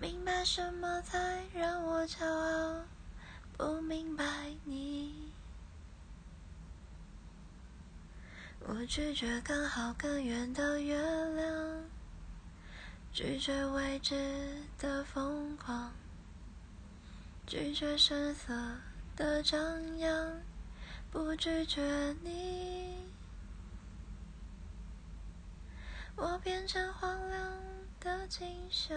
明白什么才让我骄傲，不明白你。我拒绝更好更圆的月亮，拒绝未知的疯狂，拒绝声色的张扬，不拒绝你。我变成荒凉的景象。